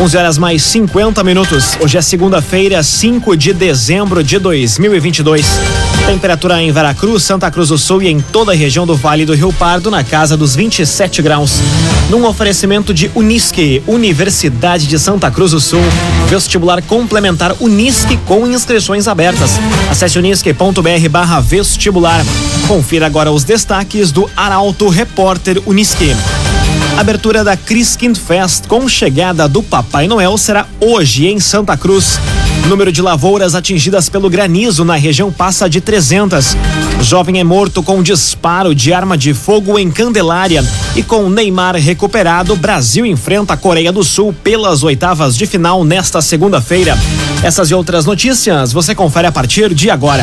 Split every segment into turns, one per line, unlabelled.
11 horas mais 50 minutos. Hoje é segunda-feira, 5 de dezembro de 2022. Temperatura em Veracruz, Santa Cruz do Sul e em toda a região do Vale do Rio Pardo na casa dos 27 graus. Num oferecimento de Unisque, Universidade de Santa Cruz do Sul. Vestibular complementar Unisque com inscrições abertas. Acesse unisque.br barra vestibular. Confira agora os destaques do Arauto Repórter Unisque. Abertura da Christkind Fest com chegada do Papai Noel será hoje em Santa Cruz. Número de lavouras atingidas pelo granizo na região passa de 300. Jovem é morto com disparo de arma de fogo em Candelária. E com Neymar recuperado, Brasil enfrenta a Coreia do Sul pelas oitavas de final nesta segunda-feira. Essas e outras notícias você confere a partir de agora.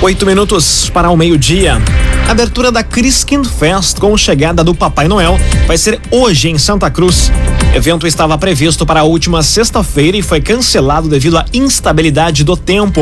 Oito minutos para o meio-dia. Abertura da Christkind Fest com chegada do Papai Noel vai ser hoje em Santa Cruz. O evento estava previsto para a última sexta-feira e foi cancelado devido à instabilidade do tempo.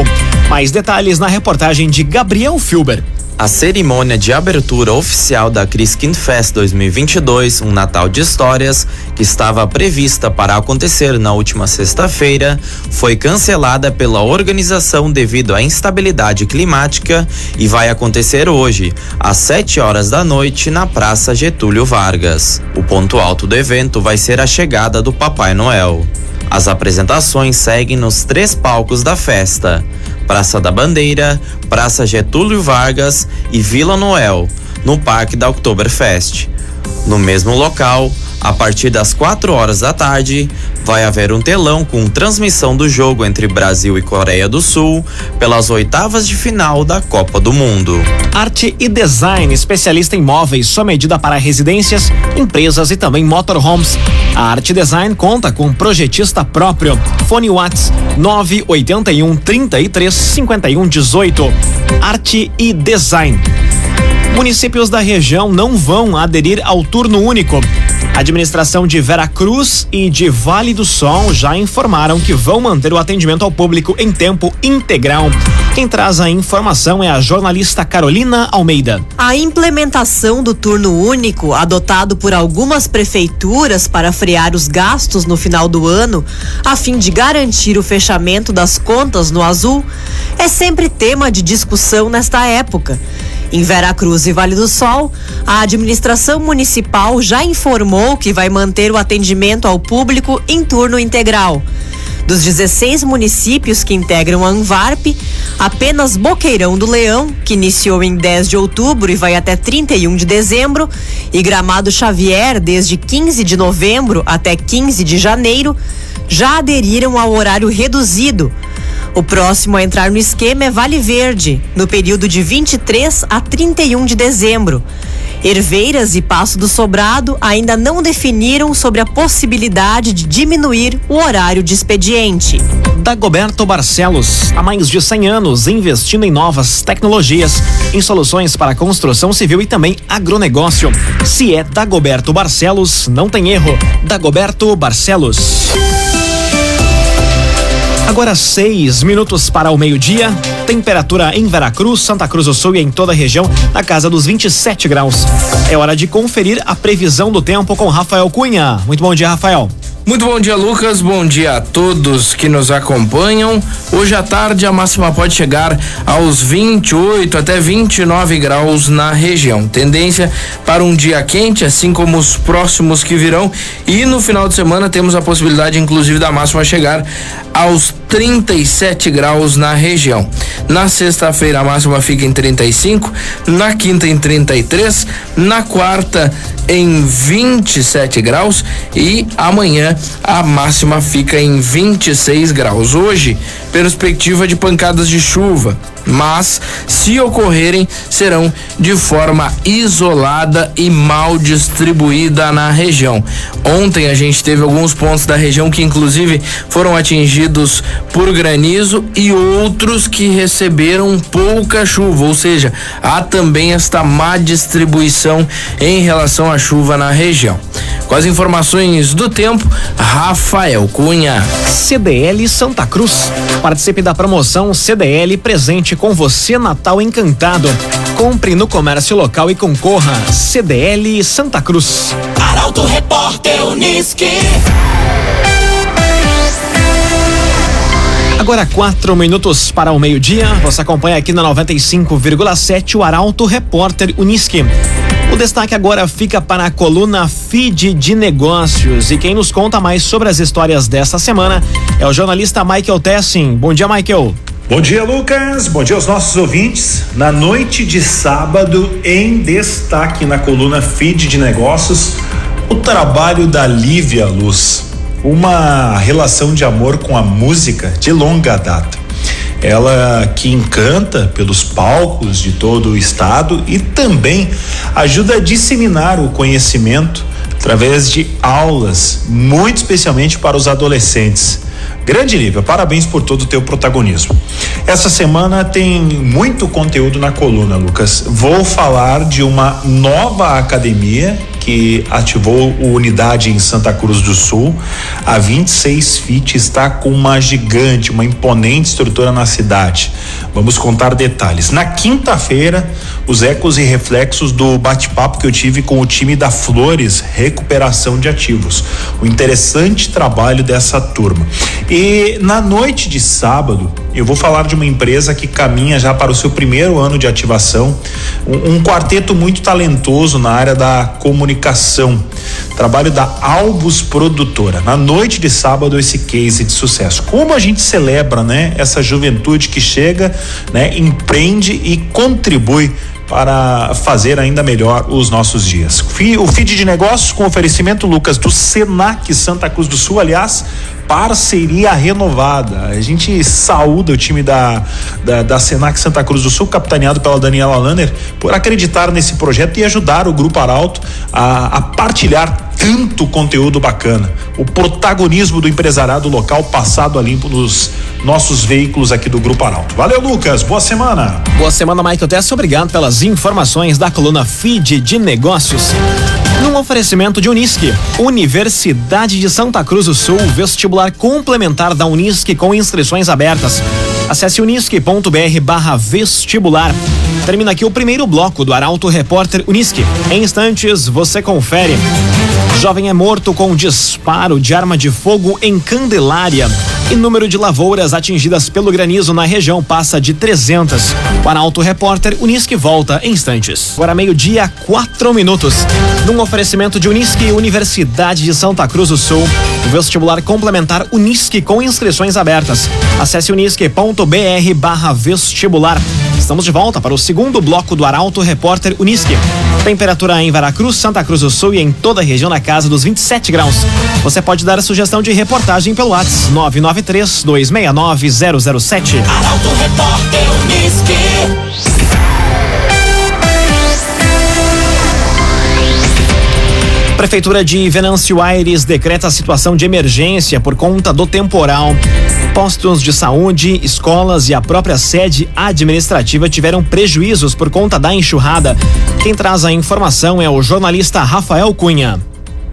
Mais detalhes na reportagem de Gabriel Filber.
A cerimônia de abertura oficial da Criskin Fest 2022, um Natal de Histórias, que estava prevista para acontecer na última sexta-feira, foi cancelada pela organização devido à instabilidade climática e vai acontecer hoje, às 7 horas da noite, na Praça Getúlio Vargas. O ponto alto do evento vai ser a chegada do Papai Noel. As apresentações seguem nos três palcos da festa: Praça da Bandeira, Praça Getúlio Vargas e Vila Noel, no Parque da Oktoberfest. No mesmo local, a partir das 4 horas da tarde, vai haver um telão com transmissão do jogo entre Brasil e Coreia do Sul pelas oitavas de final da Copa do Mundo.
Arte e design, especialista em móveis, sua medida para residências, empresas e também motorhomes. A Arte Design conta com projetista próprio. Fone Whats 981 33 51 18. Arte e Design. Municípios da região não vão aderir ao turno único. A administração de Veracruz e de Vale do Sol já informaram que vão manter o atendimento ao público em tempo integral. Quem traz a informação é a jornalista Carolina Almeida.
A implementação do turno único, adotado por algumas prefeituras para frear os gastos no final do ano, a fim de garantir o fechamento das contas no azul, é sempre tema de discussão nesta época. Em Veracruz e Vale do Sol, a administração municipal já informou que vai manter o atendimento ao público em turno integral. Dos 16 municípios que integram a Anvarp, apenas Boqueirão do Leão, que iniciou em 10 de outubro e vai até 31 de dezembro, e Gramado Xavier, desde 15 de novembro até 15 de janeiro, já aderiram ao horário reduzido o próximo a entrar no esquema é Vale Verde, no período de 23 a 31 de dezembro. Herveiras e Passo do Sobrado ainda não definiram sobre a possibilidade de diminuir o horário de expediente.
Dagoberto Barcelos, há mais de 100 anos investindo em novas tecnologias, em soluções para construção civil e também agronegócio. Se é Dagoberto Barcelos, não tem erro. Dagoberto Barcelos. Agora seis minutos para o meio-dia. Temperatura em Veracruz, Santa Cruz do Sul e em toda a região na casa dos 27 graus. É hora de conferir a previsão do tempo com Rafael Cunha. Muito bom dia, Rafael.
Muito bom dia, Lucas. Bom dia a todos que nos acompanham. Hoje à tarde a máxima pode chegar aos 28 até 29 graus na região. Tendência para um dia quente, assim como os próximos que virão. E no final de semana temos a possibilidade, inclusive, da máxima chegar aos 37 graus na região. Na sexta-feira a máxima fica em 35, na quinta em 33, na quarta em 27 graus e amanhã a máxima fica em 26 graus. Hoje, perspectiva de pancadas de chuva mas se ocorrerem, serão de forma isolada e mal distribuída na região. Ontem a gente teve alguns pontos da região que inclusive foram atingidos por granizo e outros que receberam pouca chuva, ou seja, há também esta má distribuição em relação à chuva na região. Com as informações do tempo, Rafael Cunha.
CDL Santa Cruz. Participe da promoção CDL Presente com você Natal Encantado. Compre no comércio local e concorra. CDL Santa Cruz.
Arauto Repórter Uniski.
Agora quatro minutos para o meio-dia. Você acompanha aqui na 95,7 o Arauto Repórter Uniski. O destaque agora fica para a coluna Feed de Negócios. E quem nos conta mais sobre as histórias desta semana é o jornalista Michael Tessin. Bom dia, Michael.
Bom dia, Lucas. Bom dia aos nossos ouvintes. Na noite de sábado, em destaque na coluna Feed de Negócios, o trabalho da Lívia Luz. Uma relação de amor com a música de longa data. Ela que encanta pelos palcos de todo o estado e também ajuda a disseminar o conhecimento através de aulas, muito especialmente para os adolescentes. Grande Lívia, parabéns por todo o teu protagonismo. Essa semana tem muito conteúdo na coluna, Lucas. Vou falar de uma nova academia que ativou o unidade em Santa Cruz do Sul. A 26 Fit está com uma gigante, uma imponente estrutura na cidade. Vamos contar detalhes. Na quinta-feira, os ecos e reflexos do bate-papo que eu tive com o time da Flores Recuperação de Ativos. O interessante trabalho dessa turma. E na noite de sábado, eu vou falar de uma empresa que caminha já para o seu primeiro ano de ativação, um, um quarteto muito talentoso na área da comunicação. Trabalho da Albus Produtora. Na noite de sábado, esse case de sucesso. Como a gente celebra, né? Essa juventude que chega, né? Empreende e contribui para fazer ainda melhor os nossos dias. O feed de negócios com oferecimento, Lucas, do Senac Santa Cruz do Sul, aliás, parceria renovada. A gente saúda o time da, da, da Senac Santa Cruz do Sul, capitaneado pela Daniela Lanner, por acreditar nesse projeto e ajudar o Grupo Arauto a, a partilhar tanto conteúdo bacana. O protagonismo do empresariado local passado a limpo nos nossos veículos aqui do Grupo Arauto. Valeu, Lucas. Boa semana.
Boa semana, Michael Tess. Obrigado pelas informações da coluna Feed de Negócios. Num oferecimento de Unisque, Universidade de Santa Cruz do Sul, vestibular complementar da Unisque com inscrições abertas. Acesse unisque.br barra vestibular. Termina aqui o primeiro bloco do Arauto Repórter Unisque. Em instantes, você confere. Jovem é morto com disparo de arma de fogo em Candelária. E número de lavouras atingidas pelo granizo na região passa de 300. O Arauto Repórter Unisque volta em instantes. Agora meio-dia, quatro minutos. Num oferecimento de Unisque Universidade de Santa Cruz do Sul. O vestibular complementar Unisque com inscrições abertas. Acesse unisque.br barra vestibular. Estamos de volta para o segundo bloco do Arauto Repórter Unisque. Temperatura em Veracruz, Santa Cruz do Sul e em toda a região na casa dos 27 graus. Você pode dar a sugestão de reportagem pelo WhatsApp 993 269 007.
Arauto Repórter Uniski.
Prefeitura de Venâncio Aires decreta a situação de emergência por conta do temporal. Postos de saúde, escolas e a própria sede administrativa tiveram prejuízos por conta da enxurrada. Quem traz a informação é o jornalista Rafael Cunha.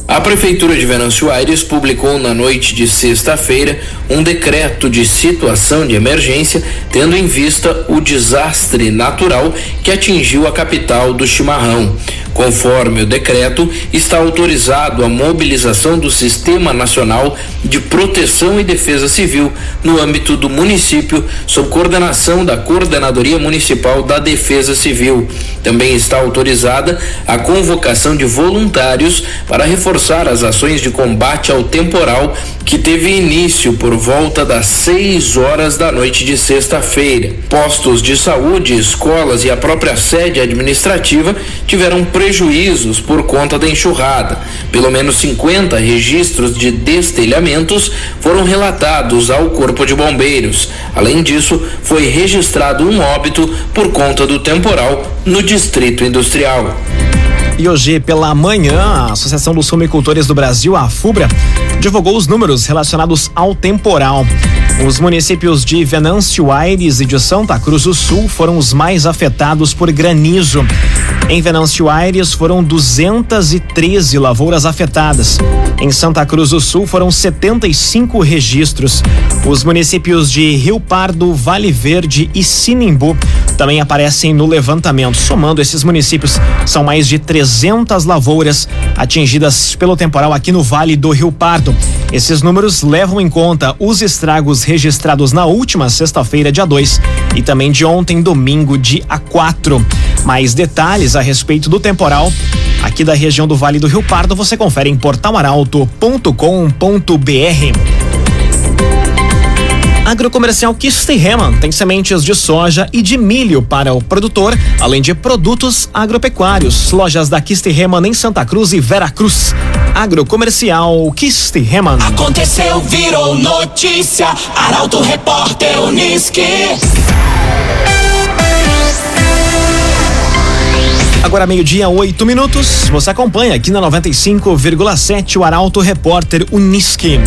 A Prefeitura de Venâncio Aires publicou na noite de sexta-feira um decreto de situação de emergência, tendo em vista o desastre natural que atingiu a capital do chimarrão. Conforme o decreto, está autorizado a mobilização do Sistema Nacional de Proteção e Defesa Civil no âmbito do município, sob coordenação da Coordenadoria Municipal da Defesa Civil. Também está autorizada a convocação de voluntários para reforçar as ações de combate ao temporal que teve início por volta das 6 horas da noite de sexta-feira. Postos de saúde, escolas e a própria sede administrativa tiveram prejuízos por conta da enxurrada. Pelo menos 50 registros de destelhamentos foram relatados ao Corpo de Bombeiros. Além disso, foi registrado um óbito por conta do temporal no Distrito Industrial.
E hoje pela manhã, a Associação dos Fumicultores do Brasil, a FUBRA, divulgou os números relacionados ao temporal. Os municípios de Venâncio Aires e de Santa Cruz do Sul foram os mais afetados por granizo. Em Venâncio Aires foram 213 lavouras afetadas. Em Santa Cruz do Sul foram 75 registros. Os municípios de Rio Pardo, Vale Verde e Sinimbu também aparecem no levantamento. Somando esses municípios, são mais de 300 lavouras atingidas pelo temporal aqui no Vale do Rio Pardo. Esses números levam em conta os estragos registrados na última sexta-feira, dia 2, e também de ontem, domingo, dia 4. Mais detalhes a respeito do temporal aqui da região do Vale do Rio Pardo você confere em portalaralto.com.br. Agrocomercial Kistiheman tem sementes de soja e de milho para o produtor, além de produtos agropecuários. Lojas da Kistiheman em Santa Cruz e Vera Cruz. Agrocomercial Kistiheman.
Aconteceu, virou notícia. Arauto Repórter Uniski.
Agora meio-dia, oito minutos. Você acompanha aqui na 95,7 o Arauto Repórter Uniski.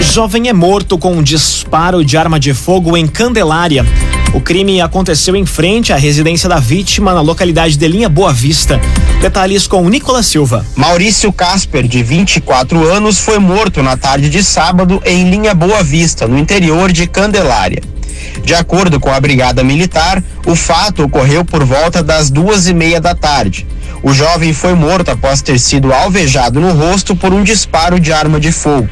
Jovem é morto com um disparo de arma de fogo em Candelária. O crime aconteceu em frente à residência da vítima na localidade de Linha Boa Vista. Detalhes com Nicolas Silva.
Maurício Casper, de 24 anos, foi morto na tarde de sábado em Linha Boa Vista, no interior de Candelária. De acordo com a Brigada Militar, o fato ocorreu por volta das duas e meia da tarde. O jovem foi morto após ter sido alvejado no rosto por um disparo de arma de fogo.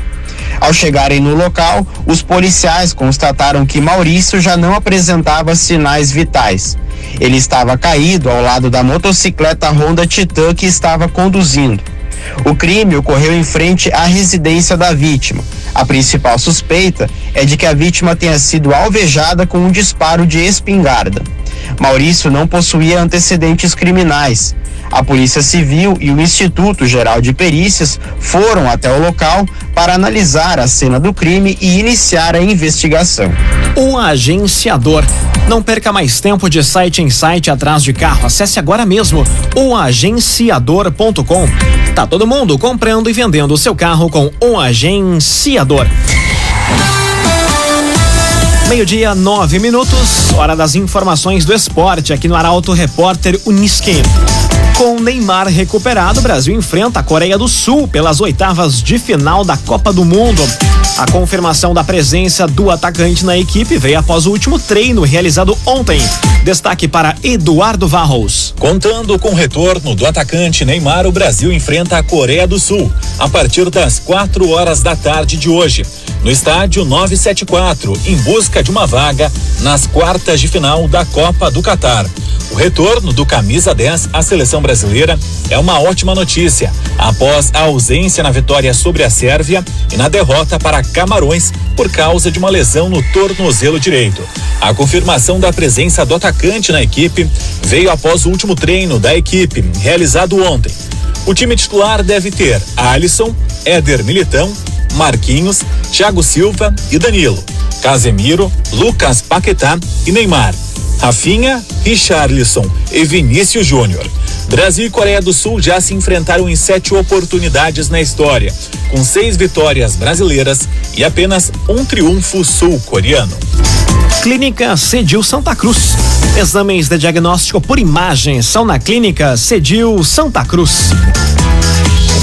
Ao chegarem no local, os policiais constataram que Maurício já não apresentava sinais vitais. Ele estava caído ao lado da motocicleta Honda Titan que estava conduzindo. O crime ocorreu em frente à residência da vítima. A principal suspeita é de que a vítima tenha sido alvejada com um disparo de espingarda. Maurício não possuía antecedentes criminais. A Polícia Civil e o Instituto Geral de Perícias foram até o local para analisar a cena do crime e iniciar a investigação.
O agenciador. Não perca mais tempo de site em site atrás de carro. Acesse agora mesmo o agenciador.com. Tá todo mundo comprando e vendendo o seu carro com o agenciador. Meio-dia, nove minutos, hora das informações do esporte aqui no Arauto Repórter Uniski. Com Neymar recuperado, o Brasil enfrenta a Coreia do Sul pelas oitavas de final da Copa do Mundo. A confirmação da presença do atacante na equipe veio após o último treino realizado ontem. Destaque para Eduardo Varros.
Contando com o retorno do atacante Neymar, o Brasil enfrenta a Coreia do Sul a partir das 4 horas da tarde de hoje no estádio 974, em busca de uma vaga nas quartas de final da Copa do Catar. O retorno do camisa 10 à seleção brasileira é uma ótima notícia, após a ausência na vitória sobre a Sérvia e na derrota para Camarões por causa de uma lesão no tornozelo direito. A confirmação da presença do atacante na equipe veio após o último treino da equipe, realizado ontem. O time titular deve ter Alisson, Éder Militão, Marquinhos, Thiago Silva e Danilo, Casemiro, Lucas Paquetá e Neymar, Rafinha, Richarlison e Vinícius Júnior. Brasil e Coreia do Sul já se enfrentaram em sete oportunidades na história, com seis vitórias brasileiras e apenas um triunfo sul-coreano.
Clínica Cedil Santa Cruz. Exames de diagnóstico por imagem são na Clínica Cedil Santa Cruz.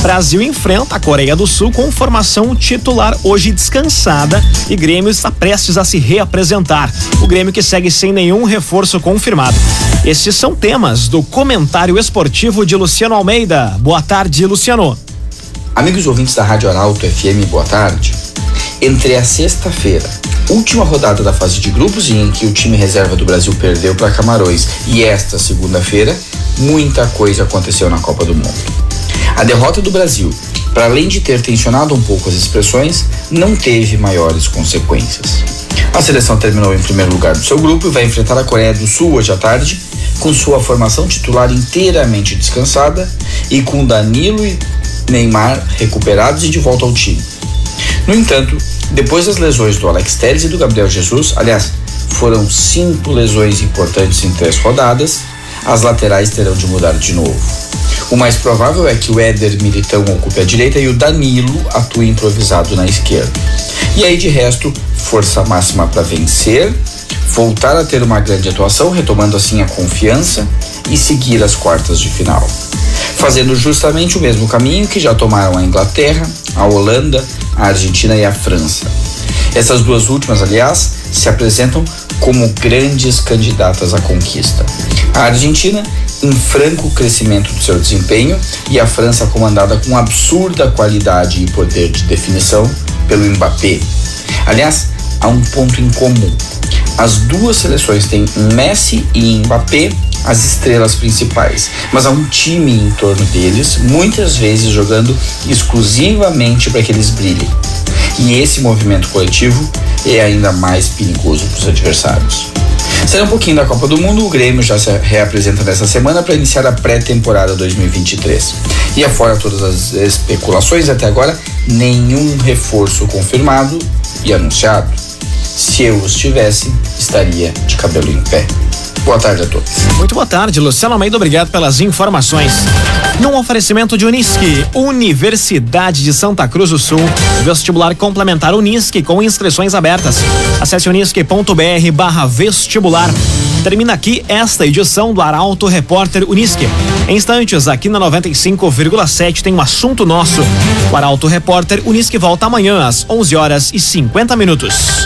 Brasil enfrenta a Coreia do Sul com formação titular hoje descansada e Grêmio está prestes a se reapresentar. O Grêmio que segue sem nenhum reforço confirmado. Esses são temas do comentário esportivo de Luciano Almeida. Boa tarde, Luciano.
Amigos ouvintes da Rádio Arauto FM, boa tarde. Entre a sexta-feira, última rodada da fase de grupos e em que o time reserva do Brasil perdeu para Camarões, e esta segunda-feira, muita coisa aconteceu na Copa do Mundo. A derrota do Brasil, para além de ter tensionado um pouco as expressões, não teve maiores consequências. A seleção terminou em primeiro lugar do seu grupo e vai enfrentar a Coreia do Sul hoje à tarde, com sua formação titular inteiramente descansada e com Danilo e Neymar recuperados e de volta ao time. No entanto, depois das lesões do Alex Telles e do Gabriel Jesus, aliás, foram cinco lesões importantes em três rodadas, as laterais terão de mudar de novo. O mais provável é que o Éder Militão ocupe a direita e o Danilo atue improvisado na esquerda. E aí, de resto, força máxima para vencer, voltar a ter uma grande atuação, retomando assim a confiança e seguir as quartas de final. Fazendo justamente o mesmo caminho que já tomaram a Inglaterra, a Holanda, a Argentina e a França. Essas duas últimas, aliás, se apresentam como grandes candidatas à conquista. A Argentina em franco crescimento do seu desempenho e a França comandada com absurda qualidade e poder de definição pelo Mbappé. Aliás, há um ponto em comum. As duas seleções têm Messi e Mbappé as estrelas principais, mas há um time em torno deles, muitas vezes jogando exclusivamente para que eles brilhem. E esse movimento coletivo é ainda mais perigoso para os adversários. Saindo um pouquinho da Copa do Mundo, o Grêmio já se reapresenta nessa semana para iniciar a pré-temporada 2023. E afora todas as especulações até agora, nenhum reforço confirmado e anunciado. Se eu os tivesse, estaria de cabelo em pé. Boa tarde a todos.
Muito boa tarde, Luciano Almeida. Obrigado pelas informações. Num oferecimento de Unisque, Universidade de Santa Cruz do Sul, vestibular complementar Unisque com inscrições abertas. Acesse unisque.br barra vestibular. Termina aqui esta edição do Arauto Repórter Unisque. Em instantes, aqui na 95,7 tem um assunto nosso. O Arauto Repórter Unisque volta amanhã às 11 horas e 50 minutos.